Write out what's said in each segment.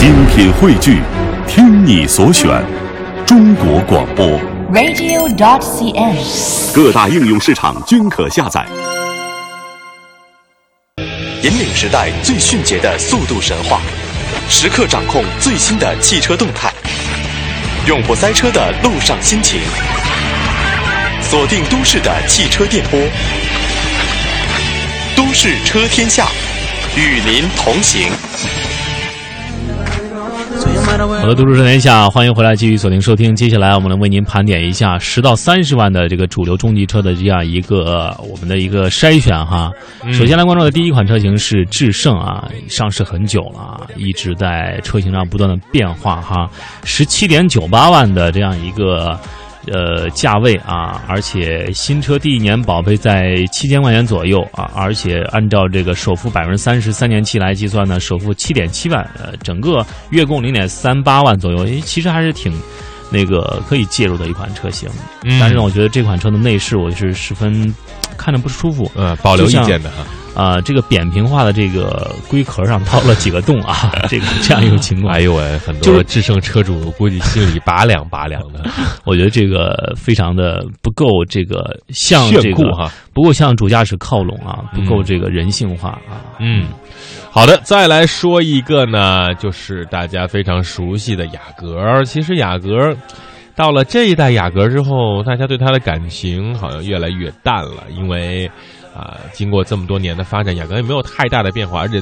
精品汇聚，听你所选，中国广播。radio.dot.cn，。各大应用市场均可下载。引领时代最迅捷的速度神话，时刻掌控最新的汽车动态，永不塞车的路上心情。锁定都市的汽车电波，都市车天下，与您同行。好的，都市车天下，欢迎回来，继续锁定收听。接下来，我们来为您盘点一下十到三十万的这个主流中级车的这样一个呃我们的一个筛选哈。首先来关注的第一款车型是致胜啊，上市很久了啊，一直在车型上不断的变化哈。十七点九八万的这样一个。呃，价位啊，而且新车第一年保费在七千块钱左右啊，而且按照这个首付百分之三十三年期来计算呢，首付七点七万，呃，整个月供零点三八万左右，诶，其实还是挺那个可以介入的一款车型。嗯但是呢，我觉得这款车的内饰我是十分看着不舒服。呃，保留意见的哈。啊、这个扁平化的这个龟壳上掏了几个洞啊，这个这样一个情况。哎呦喂，很多智胜车主估计心里拔凉拔凉的，我觉得这个非常的不够这个向炫这个哈不够向主驾驶靠拢啊，不够嗯这个人性化啊。嗯，好的，再来说一个呢，就是大家非常熟悉的雅阁。其实雅阁到了这一代雅阁之后，大家对它的感情好像越来越淡了，因为啊、经过这么多年的发展，雅阁也没有太大的变化，而且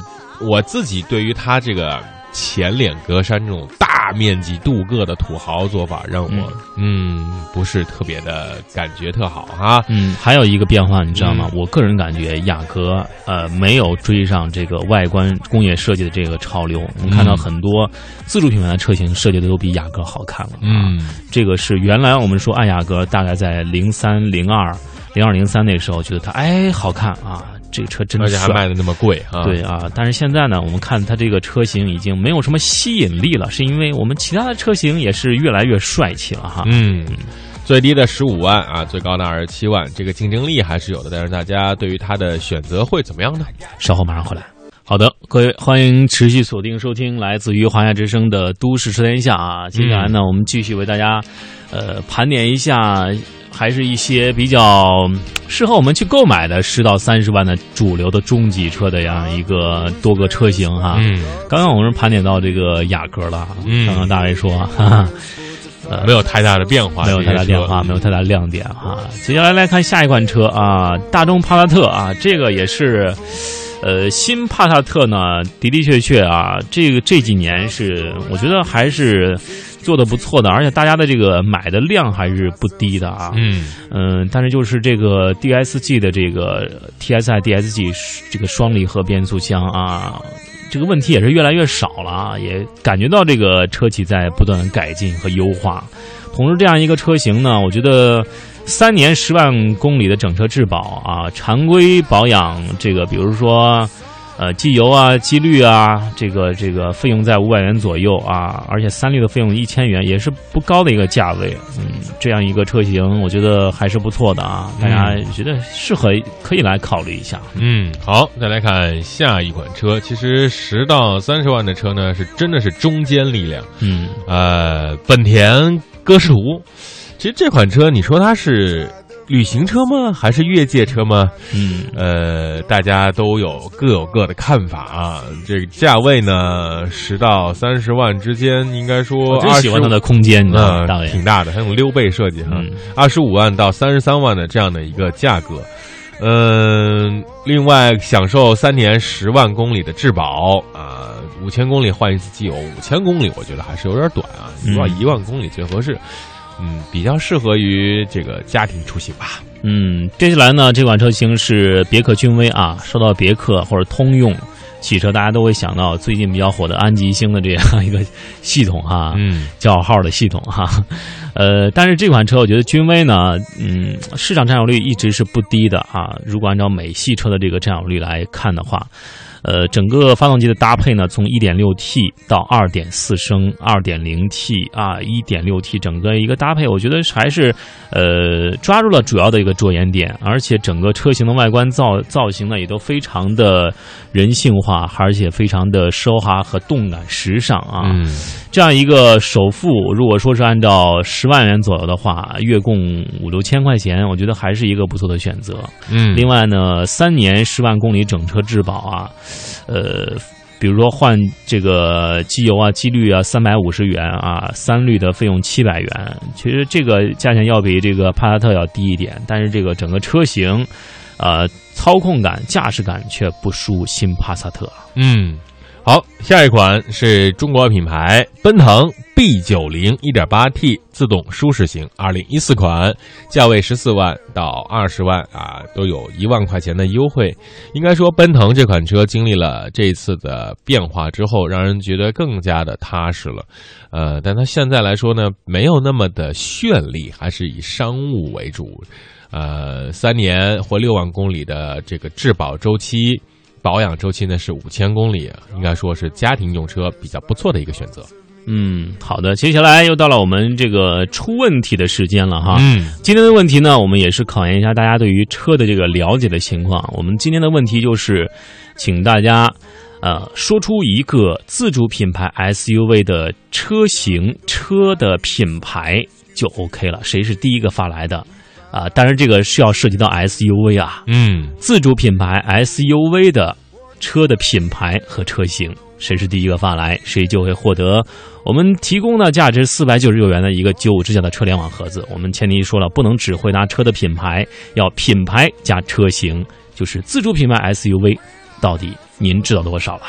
我自己对于它这个前脸格栅这种大面积镀铬的土豪做法，让我嗯不是特别的感觉特好哈。嗯，还有一个变化，你知道吗？嗯我个人感觉雅阁呃没有追上这个外观工业设计的这个潮流。我们看到嗯很多自主品牌的车型设计的都比雅阁好看了。啊，嗯这个是原来我们说爱雅阁大概在零三、零二、零二、零三那时候觉得它哎好看啊，这个车真而且还卖的那么贵啊。对啊，但是现在呢，我们看它这个车型已经没有什么吸引力了，是因为我们其他的车型也是越来越帅气了哈。嗯，最低的十五万啊，最高的二十七万，这个竞争力还是有的。但是大家对于它的选择会怎么样呢？稍后马上回来。好的，各位欢迎持续锁定收听来自于华夏之声的《都市车天下》啊。接下来呢，我们继续为大家呃盘点一下，还是一些比较适合我们去购买的十到三十万的主流的中级车的这样一个多个车型哈。嗯，刚刚我们盘点到这个雅阁了，嗯刚刚大卫说，哈哈，呃，没有太大的变化，没有太大变化，没有太大亮点哈。接下来来看下一款车啊，大众帕萨特啊，这个也是，呃，新帕萨特呢的的确确啊，这个这几年是我觉得还是做的不错的，而且大家的这个买的量还是不低的啊。嗯嗯，但是就是这个 DSG 的这个 TSI DSG 这个双离合变速箱啊，这个问题也是越来越少了啊，也感觉到这个车企在不断改进和优化。同时，这样一个车型呢，我觉得三年十万公里的整车质保啊，常规保养这个，比如说。呃，机油啊、机滤啊，这个这个费用在五百元左右啊，而且三滤的费用一千元，也是不高的一个价位。嗯，这样一个车型，我觉得还是不错的啊，大家觉得适合可以来考虑一下。嗯，好，再来看下一款车。其实十到三十万的车呢，是真的是中坚力量。嗯，呃，本田歌诗图，其实这款车，你说它是旅行车吗？还是越界车吗？嗯呃，大家都有各有各的看法啊。这个价位呢，十到三十万之间，应该说二十喜欢它的空间，你知道吗，大呃，挺大的，它用溜背设计哈嗯，二十五万到三十三万的这样的一个价格。嗯，另外享受三年十万公里的质保啊，五千公里换一次机油，五千公里我觉得还是有点短啊，嗯一万一万公里最合适。嗯，比较适合于这个家庭出行吧。嗯，接下来呢，这款车型是别克君威啊。说到别克或者通用汽车，大家都会想到最近比较火的安吉星的这样一个系统哈，嗯叫号的系统哈。呃，但是这款车我觉得君威呢，嗯，市场占有率一直是不低的啊。如果按照美系车的这个占有率来看的话，呃，整个发动机的搭配呢，从 1.6T 到2.4升、2.0T 啊、1.6T，整个一个搭配，我觉得还是呃抓住了主要的一个着眼点，而且整个车型的外观造造型呢，也都非常的人性化，而且非常的奢华和动感时尚啊。嗯，这样一个首付，如果说是按照十万元左右的话，月供五六千块钱，我觉得还是一个不错的选择。嗯，另外呢，三年十万公里整车质保啊，呃，比如说换这个机油啊、机滤啊，三百五十元啊，三滤的费用七百元。其实这个价钱要比这个帕萨特要低一点，但是这个整个车型，呃，操控感、驾驶感却不输新帕萨特。嗯，好，下一款是中国品牌奔腾 B 九零 1.8T 自动舒适型，二零一四款，价位十四万到二十万啊，都有一万块钱的优惠。应该说，奔腾这款车经历了这次的变化之后，让人觉得更加的踏实了。呃，但它现在来说呢，没有那么的绚丽，还是以商务为主。呃，三年或六万公里的这个质保周期。保养周期呢是五千公里，应该说是家庭用车比较不错的一个选择。嗯，好的，接下来又到了我们这个出问题的时间了哈。嗯，今天的问题呢，我们也是考验一下大家对于车的这个了解的情况。我们今天的问题就是，请大家呃说出一个自主品牌 SUV 的车型、车的品牌就 OK 了。谁是第一个发来的？啊，当然这个是要涉及到 SUV 啊。嗯，自主品牌 SUV 的车的品牌和车型，谁是第一个发来，谁就会获得我们提供的价值四百九十九元的一个九五支架的车联网盒子。我们前提说了，不能只回答车的品牌，要品牌加车型，就是自主品牌 SUV，到底您知道多少了？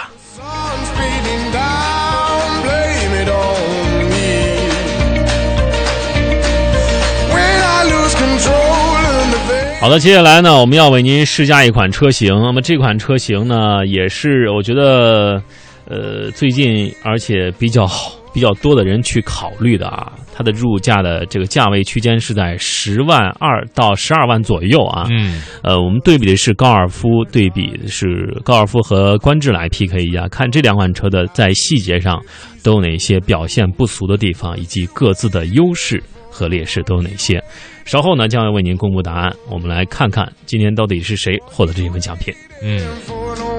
好的，接下来呢，我们要为您试驾一款车型。那么这款车型呢，也是我觉得，呃，最近而且比较比较多的人去考虑的啊。它的入价的这个价位区间是在十万二到十二万左右啊。嗯，呃，我们对比的是高尔夫，对比是高尔夫和观致来 PK 一下，看这两款车的在细节上都有哪些表现不俗的地方，以及各自的优势和劣势都有哪些。稍后呢，将会为您公布答案。我们来看看今天到底是谁获得这一份奖品。嗯。